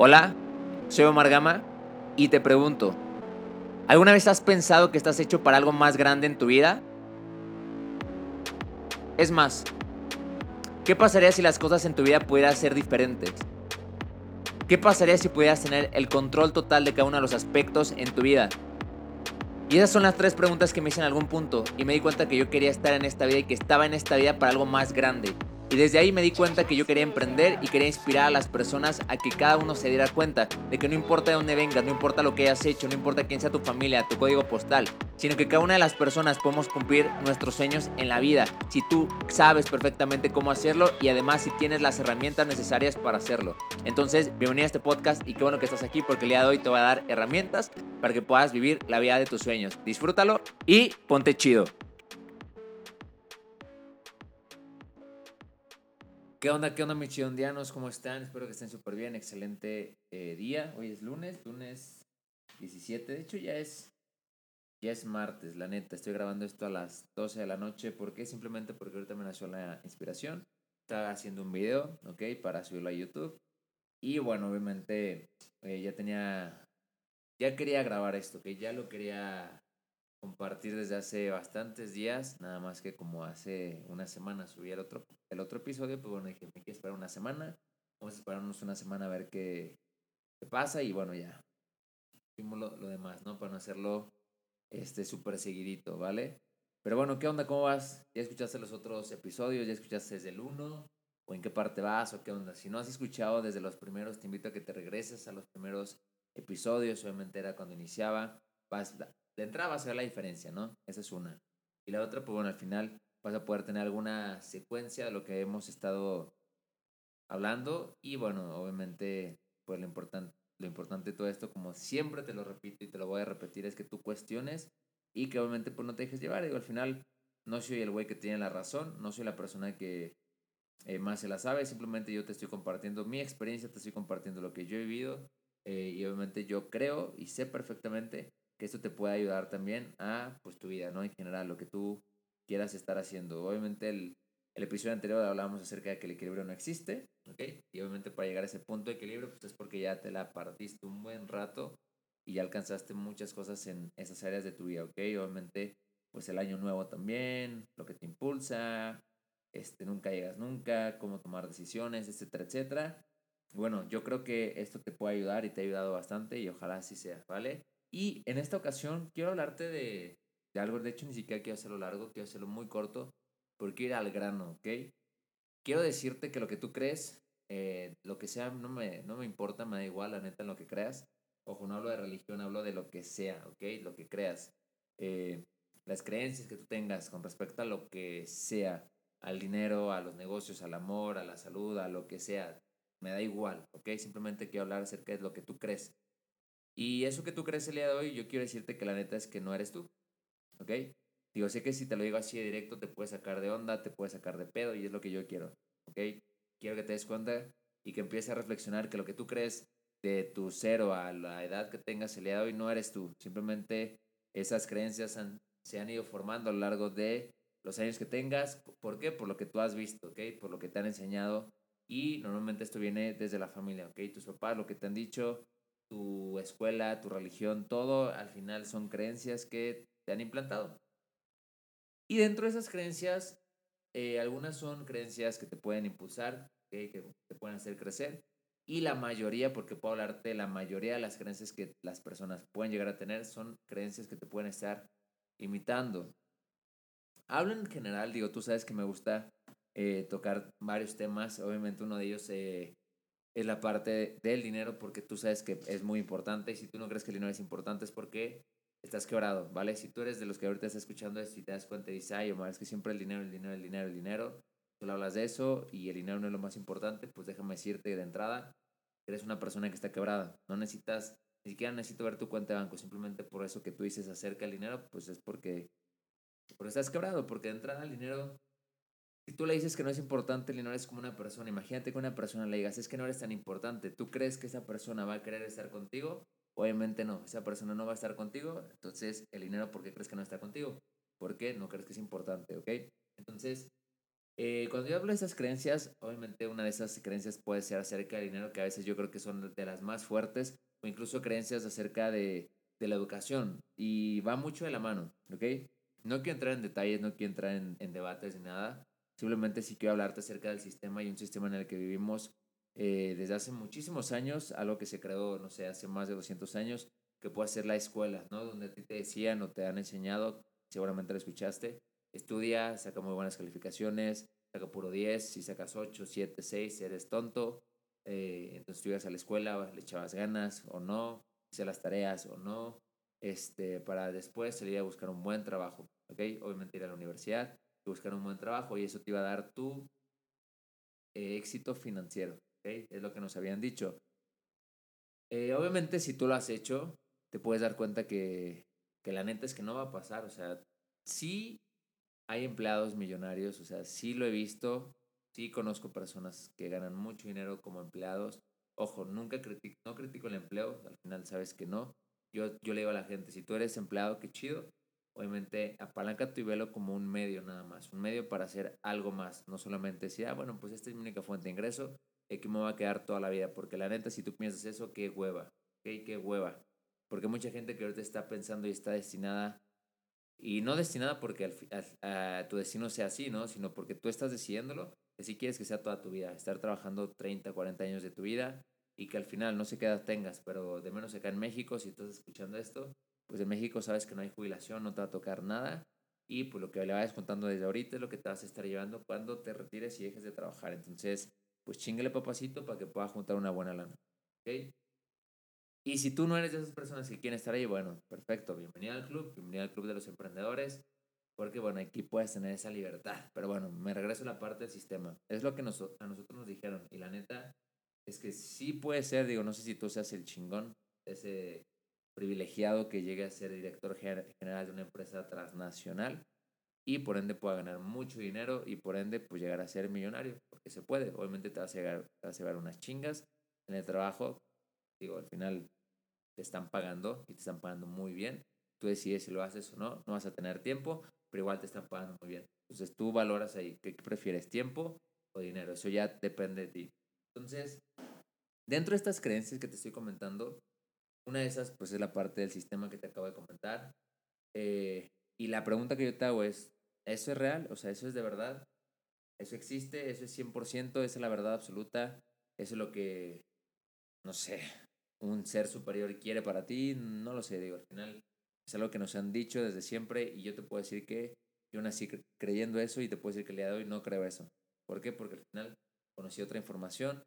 Hola, soy Omar Gama y te pregunto, ¿alguna vez has pensado que estás hecho para algo más grande en tu vida? Es más, ¿qué pasaría si las cosas en tu vida pudieran ser diferentes? ¿Qué pasaría si pudieras tener el control total de cada uno de los aspectos en tu vida? Y esas son las tres preguntas que me hice en algún punto y me di cuenta que yo quería estar en esta vida y que estaba en esta vida para algo más grande. Y desde ahí me di cuenta que yo quería emprender y quería inspirar a las personas a que cada uno se diera cuenta de que no importa de dónde vengas, no importa lo que hayas hecho, no importa quién sea tu familia, tu código postal, sino que cada una de las personas podemos cumplir nuestros sueños en la vida si tú sabes perfectamente cómo hacerlo y además si tienes las herramientas necesarias para hacerlo. Entonces, bienvenido a este podcast y qué bueno que estás aquí porque el día de hoy te voy a dar herramientas para que puedas vivir la vida de tus sueños. Disfrútalo y ponte chido. ¿Qué onda, qué onda, mis chidondianos? ¿Cómo están? Espero que estén súper bien. Excelente eh, día. Hoy es lunes, lunes 17. De hecho, ya es, ya es martes, la neta. Estoy grabando esto a las 12 de la noche. ¿Por qué? Simplemente porque ahorita me nació la inspiración. Estaba haciendo un video, ¿ok? Para subirlo a YouTube. Y bueno, obviamente eh, ya tenía, ya quería grabar esto, que ya lo quería compartir desde hace bastantes días, nada más que como hace una semana subí el otro, el otro episodio, pues bueno, dije, me quiero esperar una semana, vamos a esperarnos una semana a ver qué, qué pasa y bueno, ya, hicimos lo, lo, demás, ¿no? Para no hacerlo este súper seguidito, ¿vale? Pero bueno, ¿qué onda? ¿Cómo vas? ¿Ya escuchaste los otros episodios? ¿Ya escuchaste desde el 1? ¿O en qué parte vas? ¿O qué onda? Si no has escuchado desde los primeros, te invito a que te regreses a los primeros episodios, obviamente era cuando iniciaba, vas, de entrada vas a ver la diferencia, ¿no? Esa es una. Y la otra, pues bueno, al final vas a poder tener alguna secuencia de lo que hemos estado hablando y bueno, obviamente, pues lo importante, lo importante de todo esto, como siempre te lo repito y te lo voy a repetir, es que tú cuestiones y que obviamente pues no te dejes llevar. Digo, al final no soy el güey que tiene la razón, no soy la persona que eh, más se la sabe, simplemente yo te estoy compartiendo mi experiencia, te estoy compartiendo lo que yo he vivido eh, y obviamente yo creo y sé perfectamente que esto te puede ayudar también a pues tu vida, ¿no? En general, lo que tú quieras estar haciendo. Obviamente el, el episodio anterior hablábamos acerca de que el equilibrio no existe, ¿ok? Y obviamente para llegar a ese punto de equilibrio, pues es porque ya te la partiste un buen rato y ya alcanzaste muchas cosas en esas áreas de tu vida, ¿ok? Obviamente, pues el año nuevo también, lo que te impulsa, este, nunca llegas nunca, cómo tomar decisiones, etcétera, etcétera. Bueno, yo creo que esto te puede ayudar y te ha ayudado bastante y ojalá así sea, ¿vale? Y en esta ocasión quiero hablarte de, de algo, de hecho ni siquiera quiero hacerlo largo, quiero hacerlo muy corto, porque ir al grano, ¿ok? Quiero decirte que lo que tú crees, eh, lo que sea, no me, no me importa, me da igual, la neta, en lo que creas. Ojo, no hablo de religión, hablo de lo que sea, ¿ok? Lo que creas. Eh, las creencias que tú tengas con respecto a lo que sea, al dinero, a los negocios, al amor, a la salud, a lo que sea, me da igual, ¿ok? Simplemente quiero hablar acerca de lo que tú crees. Y eso que tú crees el día de hoy, yo quiero decirte que la neta es que no eres tú. ¿Ok? Digo, sé que si te lo digo así de directo, te puede sacar de onda, te puede sacar de pedo, y es lo que yo quiero. ¿Ok? Quiero que te des cuenta y que empieces a reflexionar que lo que tú crees de tu cero a la edad que tengas el día de hoy no eres tú. Simplemente esas creencias se han ido formando a lo largo de los años que tengas. ¿Por qué? Por lo que tú has visto, ¿ok? Por lo que te han enseñado. Y normalmente esto viene desde la familia, ¿ok? Tus papás, lo que te han dicho, tu escuela, tu religión, todo al final son creencias que te han implantado. Y dentro de esas creencias, eh, algunas son creencias que te pueden impulsar, que te pueden hacer crecer. Y la mayoría, porque puedo hablarte, la mayoría de las creencias que las personas pueden llegar a tener son creencias que te pueden estar imitando. Hablo en general, digo, tú sabes que me gusta eh, tocar varios temas. Obviamente uno de ellos eh, es la parte del dinero porque tú sabes que es muy importante y si tú no crees que el dinero es importante es porque estás quebrado, ¿vale? Si tú eres de los que ahorita estás escuchando esto y te das cuenta y dices, ay, Omar, es que siempre el dinero, el dinero, el dinero, el dinero, tú hablas de eso y el dinero no es lo más importante, pues déjame decirte de entrada, eres una persona que está quebrada, no necesitas, ni siquiera necesito ver tu cuenta de banco, simplemente por eso que tú dices acerca del dinero, pues es porque, porque estás quebrado, porque de entrada el dinero si tú le dices que no es importante, no eres como una persona. Imagínate que una persona le digas, es que no eres tan importante. ¿Tú crees que esa persona va a querer estar contigo? Obviamente no. Esa persona no va a estar contigo. Entonces, el dinero, ¿por qué crees que no está contigo? ¿Por qué no crees que es importante? ¿Ok? Entonces, Eh, cuando yo hablo de esas creencias, obviamente una de esas creencias puede ser acerca del dinero, que a veces yo creo que son de las más fuertes, o incluso creencias acerca de, de la educación. Y va mucho de la mano, ¿ok? No quiero entrar en detalles, no quiero entrar en, en debates ni nada. Simplemente sí quiero hablarte acerca del sistema y un sistema en el que vivimos eh, desde hace muchísimos años, algo que se creó, no sé, hace más de 200 años, que puede ser la escuela, ¿no? Donde te decían o te han enseñado, seguramente lo escuchaste, estudia, saca muy buenas calificaciones, saca puro 10, si sacas 8, 7, 6, eres tonto, eh, entonces tú ibas a la escuela, le echabas ganas o no, hacías las tareas o no, este, para después salir a buscar un buen trabajo, ¿ok? Obviamente ir a la universidad buscar un buen trabajo y eso te iba a dar tu eh, éxito financiero. Es lo que nos habían dicho. Eh, obviamente si tú lo has hecho, te puedes dar cuenta que, que la neta es que no va a pasar, o sea, sí hay empleados millonarios, o sea, sí lo he visto, sí conozco personas que ganan mucho dinero como empleados. Ojo, nunca critico, no critico el empleo, al final sabes que no. Yo, yo le digo a la gente, si tú eres empleado, qué chido. Obviamente, apalanca tu velo como un medio nada más, un medio para hacer algo más, no solamente decir, ah, bueno, pues esta es mi única fuente de ingreso, y que me va a quedar toda la vida, porque la neta, si tú piensas eso, qué hueva. Qué hueva. Porque mucha gente que ahorita está pensando y está destinada y no destinada porque tu destino sea así, ¿no? Sino porque tú estás decidiéndolo, que si quieres que sea toda tu vida, estar trabajando 30, 40 años de tu vida y que al final no sé qué edad tengas, pero de menos acá en México, si estás escuchando esto, pues en México sabes que no hay jubilación, no te va a tocar nada y pues lo que le vayas contando desde ahorita es lo que te vas a estar llevando cuando te retires y dejes de trabajar. Entonces, pues chingale papacito para que pueda juntar una buena lana. ¿Ok? Y si tú no eres de esas personas que quieren estar ahí, bueno, perfecto, bienvenido al club, bienvenido al club de los emprendedores, porque bueno, aquí puedes tener esa libertad. Pero bueno, me regreso a la parte del sistema. Es lo que nos, a nosotros nos dijeron. Y la neta es que sí puede ser, digo, no sé si tú seas el chingón, ese privilegiado que llegue a ser director general de una empresa transnacional y por ende pueda ganar mucho dinero y por ende pues llegar a ser millonario, porque se puede. Obviamente te vas a llegar, te vas a llevar unas chingas en el trabajo. Digo, al final te están pagando y te están pagando muy bien. Tú decides si lo haces o no, no vas a tener tiempo, pero igual te están pagando muy bien. Entonces tú valoras ahí, ¿qué prefieres, tiempo o dinero? Eso ya depende de ti. Entonces, dentro de estas creencias que te estoy comentando, una de esas pues es la parte del sistema que te acabo de comentar. Eh, y la pregunta que yo te hago es, ¿eso es real? O sea, ¿eso es de verdad? ¿Eso existe? ¿Eso es 100%? ¿Esa es la verdad absoluta? ¿Eso es lo que, no sé, un ser superior quiere para ti, no lo sé, digo, al final es algo que nos han dicho desde siempre y yo te puedo decir que yo nací creyendo eso y te puedo decir que el día de hoy no creo eso. ¿Por qué? Porque al final conocí otra información,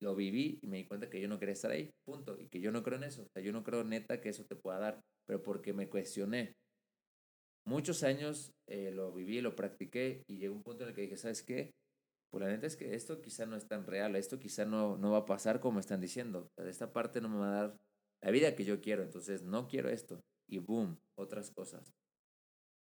lo viví y me di cuenta que yo no quería estar ahí, punto, y que yo no creo en eso, o sea, yo no creo neta que eso te pueda dar, pero porque me cuestioné. Muchos años eh, lo viví, lo practiqué y llegó un punto en el que dije, ¿sabes qué? pues la neta es que esto quizá no es tan real, esto quizá no, no va a pasar como están diciendo. de esta parte no me va a dar la vida que yo quiero, entonces no quiero esto. Y boom, otras cosas.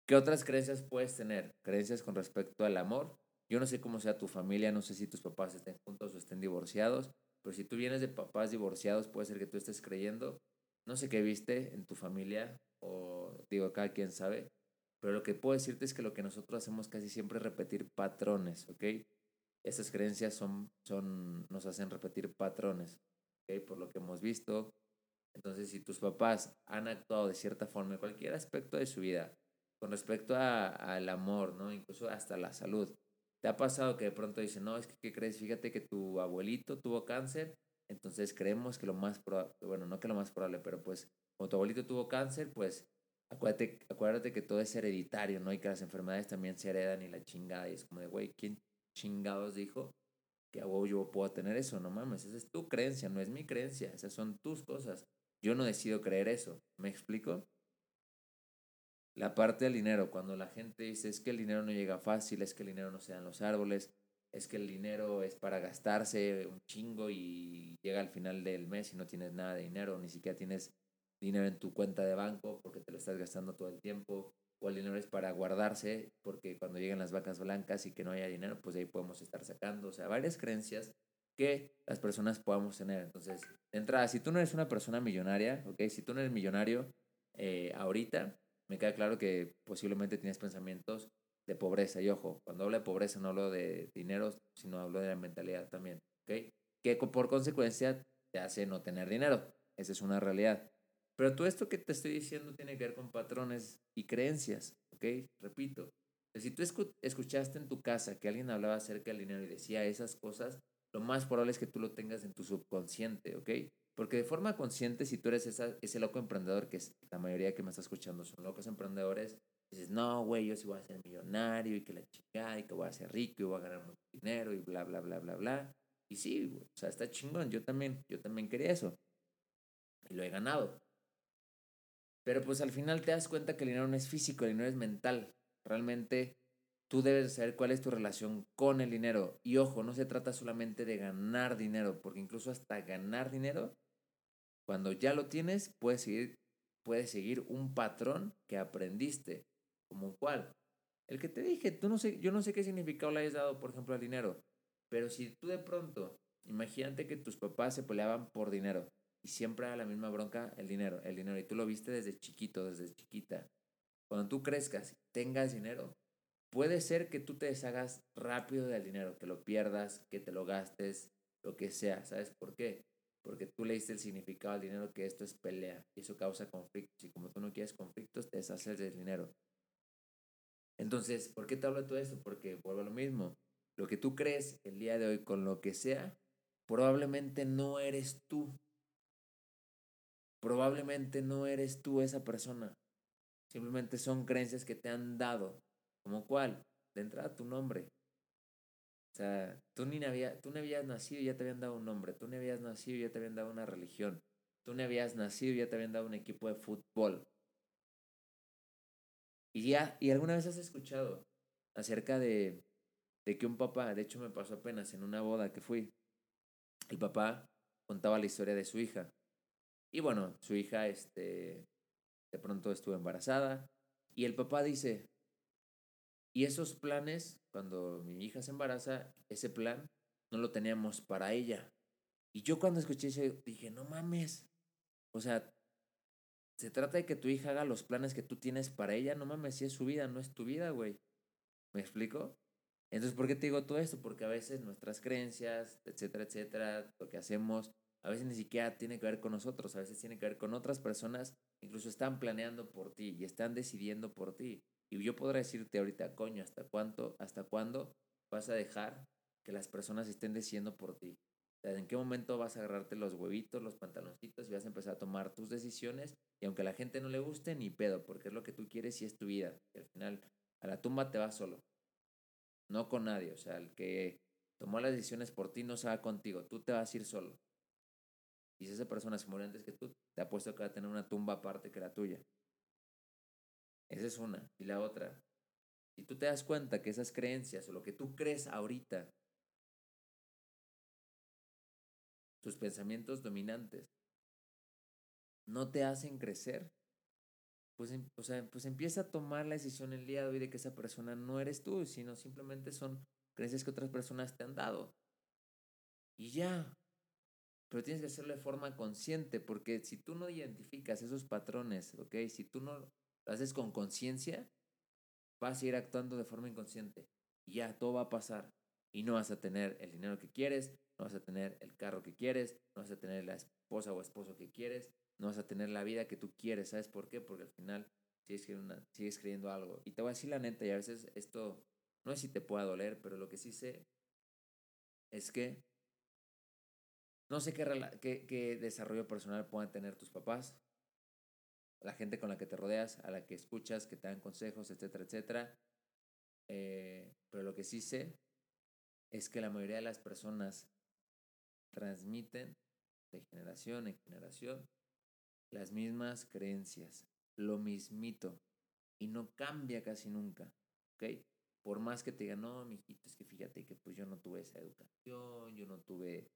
¿Qué otras creencias puedes tener? Creencias con respecto al amor. Yo no sé cómo sea tu familia, no sé si tus papás estén juntos o estén divorciados, pero si tú vienes de papás divorciados, puede ser que tú estés creyendo, no sé qué viste en tu familia, o digo, cada quien sabe, pero lo que puedo decirte es que lo que nosotros hacemos casi siempre es repetir patrones, ¿ok? esas creencias son, son, nos hacen repetir patrones, por lo que hemos visto. Entonces, si tus papás han actuado de cierta forma en cualquier aspecto de su vida, con respecto al amor, ¿no? incluso hasta la salud, ¿te ha pasado que de pronto dicen, no, es que ¿qué crees? Fíjate que tu abuelito tuvo cáncer, entonces creemos que lo más probable, bueno, no que lo más probable, pero pues como tu abuelito tuvo cáncer, pues acuérdate, acuérdate que todo es hereditario, ¿no? Y que las enfermedades también se heredan y la chingada, y es como de, güey, ¿quién, chingados dijo que a yo puedo tener eso, no mames, esa es tu creencia, no es mi creencia, esas son tus cosas. Yo no decido creer eso, ¿me explico? La parte del dinero, cuando la gente dice es que el dinero no llega fácil, es que el dinero no se da en los árboles, es que el dinero es para gastarse un chingo y llega al final del mes y no tienes nada de dinero, ni siquiera tienes dinero en tu cuenta de banco porque te lo estás gastando todo el tiempo o el dinero es para guardarse, porque cuando lleguen las vacas blancas y que no haya dinero, pues ahí podemos estar sacando. O sea, varias creencias que las personas podamos tener. Entonces, de entrada, si tú no eres una persona millonaria, ¿ok? Si tú no eres millonario eh, ahorita, me queda claro que posiblemente tienes pensamientos de pobreza. Y ojo, cuando hablo de pobreza no hablo de dinero, sino hablo de la mentalidad también. ¿Ok? Que por consecuencia te hace no tener dinero. Esa es una realidad. Pero todo esto que te estoy diciendo tiene que ver con patrones y creencias. ¿Ok? Repito. Si tú escuchaste en tu casa que alguien hablaba acerca del dinero y decía esas cosas, lo más probable es que tú lo tengas en tu subconsciente, ¿ok? Porque de forma consciente, si tú eres ese loco emprendedor, que es la mayoría que me está escuchando son locos emprendedores, dices, no, güey, yo sí voy a ser millonario y que la chingada y que voy a ser rico y voy a ganar mucho dinero y bla, bla, bla, bla, bla. Y sí, o sea, está chingón, yo también, yo también quería eso. Y lo he ganado. Pero pues al final te das cuenta que el dinero no es físico, el dinero es mental. Realmente tú debes saber cuál es tu relación con el dinero. Y ojo, no se trata solamente de ganar dinero, porque incluso hasta ganar dinero, cuando ya lo tienes, puedes seguir, puedes seguir un patrón que aprendiste. ¿Como cuál? El que te dije, tú no sé, yo no sé qué significado le hayas dado, por ejemplo, al dinero. Pero si tú de pronto, imagínate que tus papás se peleaban por dinero y siempre era la misma bronca, el dinero, el dinero, y tú lo viste desde chiquito, desde chiquita. Cuando tú crezcas tengas dinero, puede ser que tú te deshagas rápido del dinero, que lo pierdas, que te lo gastes, lo que sea. ¿Sabes por qué? Porque tú le diste el significado al dinero que esto es pelea y eso causa conflictos. Y como tú no quieres conflictos, te deshaces del dinero. Entonces, ¿por qué te hablo de todo esto? Porque vuelvo a lo mismo. Lo que tú crees el día de hoy con lo que sea, probablemente no eres tú. Probablemente no eres tú esa persona. Simplemente son creencias que te han dado. ¿Como cuál? De entrada tu nombre. O sea, tú ni, había, tú no habías nacido y ya te habían dado un nombre. Tú no habías nacido y ya te habían dado una religión. Tú no habías nacido y ya te habían dado un equipo de fútbol. Y ya, y alguna vez has escuchado acerca de, de que un papá, de hecho me pasó apenas en una boda que fui, el papá contaba la historia de su hija. Y bueno, su hija, este, de pronto estuvo embarazada. Y el papá dice, y esos planes, cuando mi hija se embaraza, ese plan no lo teníamos para ella. Y yo cuando escuché eso dije, no mames. O sea, se trata de que tu hija haga los planes que tú tienes para ella. No mames, si es su vida, no es tu vida, güey. ¿Me explico? Entonces, ¿por qué te digo todo esto? Porque a veces nuestras creencias, etcétera, etcétera, lo que hacemos, a veces ni siquiera tiene que ver con nosotros, a veces tiene que ver con otras personas, incluso están planeando por ti y están decidiendo por ti. Y yo podré decirte ahorita, coño, ¿hasta cuánto, hasta cuándo vas a dejar que las personas estén decidiendo por ti? O sea, ¿en qué momento vas a agarrarte los huevitos, los pantaloncitos y vas a empezar a tomar tus decisiones? Y aunque a la gente no le guste, ni pedo, porque es lo que tú quieres y es tu vida. Y al final, a la tumba te vas solo. No con nadie. O sea, el que tomó las decisiones por ti no se va contigo. Tú te vas a ir solo. Y si esa persona se muere antes que tú, te apuesto que va a tener una tumba aparte que la tuya. Esa es una. Y la otra, si tú te das cuenta que esas creencias o lo que tú crees ahorita, tus pensamientos dominantes, no te hacen crecer, pues, em, o sea, pues empieza a tomar la decisión el día de hoy de que esa persona no eres tú, sino simplemente son creencias que otras personas te han dado. Y ya. Pero tienes que hacerlo de forma consciente, porque si tú no identificas esos patrones, ¿ok? Si tú no lo haces con conciencia, vas a ir actuando de forma inconsciente. Y ya, todo va a pasar. Y no vas a tener el dinero que quieres, no vas a tener el carro que quieres, no vas a tener la esposa o esposo que quieres, no vas a tener la vida que tú quieres. ¿Sabes por qué? Porque al final sigues creyendo, sigues creyendo algo. Y te voy a decir la neta, y a veces esto no sé si te pueda doler, pero lo que sí sé es que no sé qué, qué, qué desarrollo personal puedan tener tus papás, la gente con la que te rodeas, a la que escuchas, que te dan consejos, etcétera, etcétera. Eh, pero lo que sí sé es que la mayoría de las personas transmiten de generación en generación las mismas creencias, lo mismito, y no cambia casi nunca, ¿ok? Por más que te digan, no, mijito, es que fíjate que pues yo no tuve esa educación, yo no tuve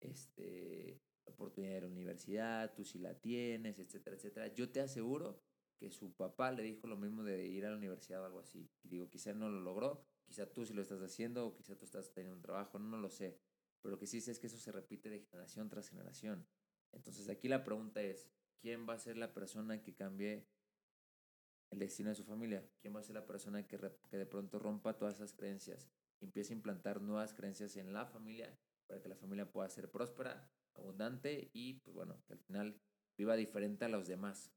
este, oportunidad de la universidad, tú sí la tienes, etcétera, etcétera. Yo te aseguro que su papá le dijo lo mismo de ir a la universidad o algo así. Y digo, quizá no lo logró, quizá tú sí lo estás haciendo, o quizá tú estás teniendo un trabajo, no, lo sé. Pero lo que sí sé es que eso se repite de generación tras generación. Entonces aquí la pregunta es, ¿quién va a ser la persona que cambie el destino de su familia? ¿Quién va a ser la persona que, que de pronto rompa todas esas creencias? Empiece a implantar nuevas creencias en la familia para que la familia pueda ser próspera, abundante y, pues bueno, que al final viva diferente a los demás.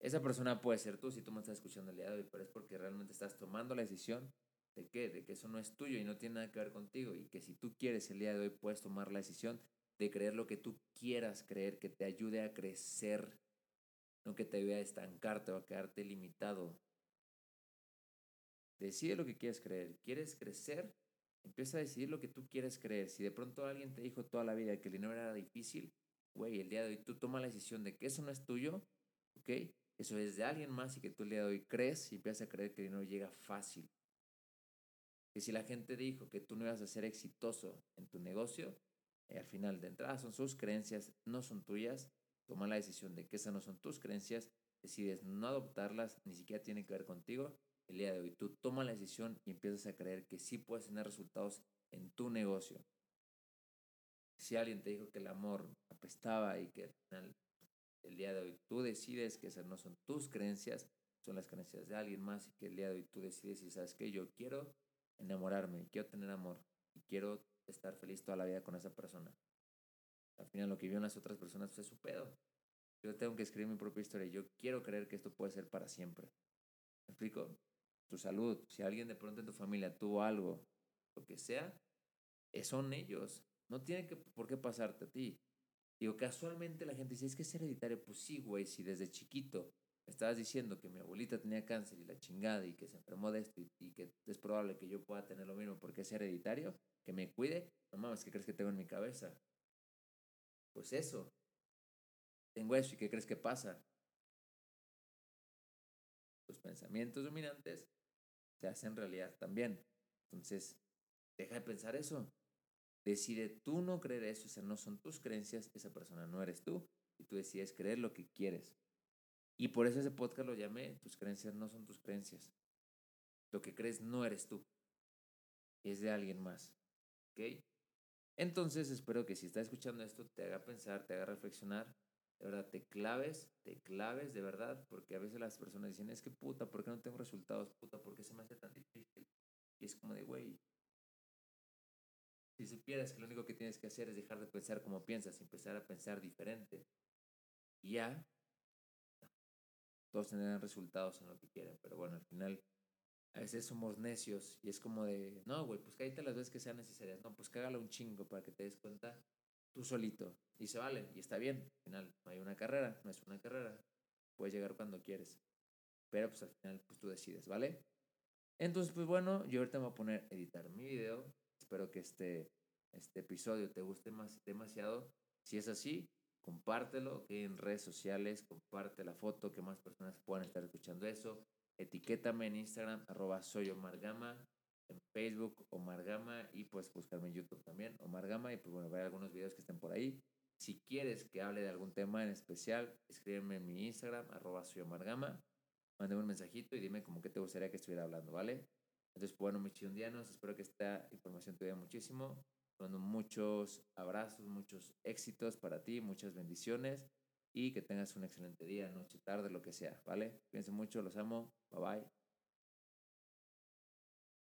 Esa persona puede ser tú si tú me estás escuchando el día de hoy, pero es porque realmente estás tomando la decisión de que, de que eso no es tuyo y no tiene nada que ver contigo y que si tú quieres el día de hoy puedes tomar la decisión de creer lo que tú quieras creer, que te ayude a crecer, no que te ayude a estancarte o a quedarte limitado. Decide lo que quieres creer. ¿Quieres crecer? Empieza a decidir lo que tú quieres creer. Si de pronto alguien te dijo toda la vida que el dinero era difícil, güey, el día de hoy tú tomas la decisión de que eso no es tuyo, ¿ok? Eso es de alguien más y que tú el día de hoy crees y empiezas a creer que el dinero llega fácil. Que si la gente dijo que tú no ibas a ser exitoso en tu negocio, eh, al final de entrada son sus creencias, no son tuyas. Toma la decisión de que esas no son tus creencias, decides no adoptarlas, ni siquiera tienen que ver contigo. El día de hoy tú toma la decisión y empiezas a creer que sí puedes tener resultados en tu negocio. Si alguien te dijo que el amor apestaba y que al final el día de hoy tú decides que esas no son tus creencias, son las creencias de alguien más y que el día de hoy tú decides y sabes que yo quiero enamorarme, quiero tener amor y quiero estar feliz toda la vida con esa persona. Al final lo que viven las otras personas es su pedo. Yo tengo que escribir mi propia historia. Yo quiero creer que esto puede ser para siempre. ¿Me explico? Tu salud. Si alguien de pronto en tu familia tuvo algo, lo que sea, eh, son ellos. No tiene que, por qué pasarte a ti. Digo, casualmente la gente dice, es que es hereditario. Pues sí, güey, si desde chiquito estabas diciendo que mi abuelita tenía cáncer y la chingada y que se enfermó de esto y, que es probable que yo pueda tener lo mismo porque es hereditario, que me cuide, no mames, ¿qué crees que tengo en mi cabeza? Pues eso. Tengo eso y ¿qué crees que pasa? Tus pensamientos dominantes se hacen realidad también. Entonces, deja de pensar eso. Decide tú no creer eso, o no son tus creencias, esa persona no eres tú, y tú decides creer lo que quieres. Y por eso ese podcast lo llamé, tus creencias no son tus creencias. Lo que crees no eres tú, es de alguien más. ¿Ok? Entonces espero que si estás escuchando esto te haga pensar, te haga reflexionar, de verdad te claves, te claves de verdad, porque a veces las personas dicen, es que puta, ¿por qué no tengo resultados? Puta, ¿por qué se me hace tan difícil? Y es como de, güey, si supieras que lo único que tienes que hacer es dejar de pensar como piensas y empezar a pensar diferente, y ya, todos tendrán resultados en lo que quieren, pero bueno, al final a veces somos necios y es como de, no, güey, pues cállate las veces que sean necesarias, no, pues cágalo un chingo para que te des cuenta tú solito y se vale y está bien, al final no hay una carrera, no es una carrera, puedes llegar cuando quieres, pero pues al final pues tú decides, ¿vale? Entonces, pues bueno, yo ahorita me voy a poner a editar mi video, espero que este, este episodio te guste más, demasiado, si es así, compártelo en redes sociales, comparte la foto, que más personas puedan estar escuchando eso. Etiquétame en Instagram, arroba soy Omar Gama, en Facebook Omar Gama y puedes buscarme en YouTube también, Omar Gama, y pues bueno, ver algunos videos que estén por ahí. Si quieres que hable de algún tema en especial, escríbeme en mi Instagram, arroba soy Omar Gama, mándame un mensajito y dime como que te gustaría que estuviera hablando, ¿vale? Entonces, bueno, mis chiondianos, espero que esta información te ayude muchísimo muchos abrazos, muchos éxitos para ti, muchas bendiciones y que tengas un excelente día, noche, tarde, lo que sea, ¿vale? Cuídense mucho, los amo, bye bye.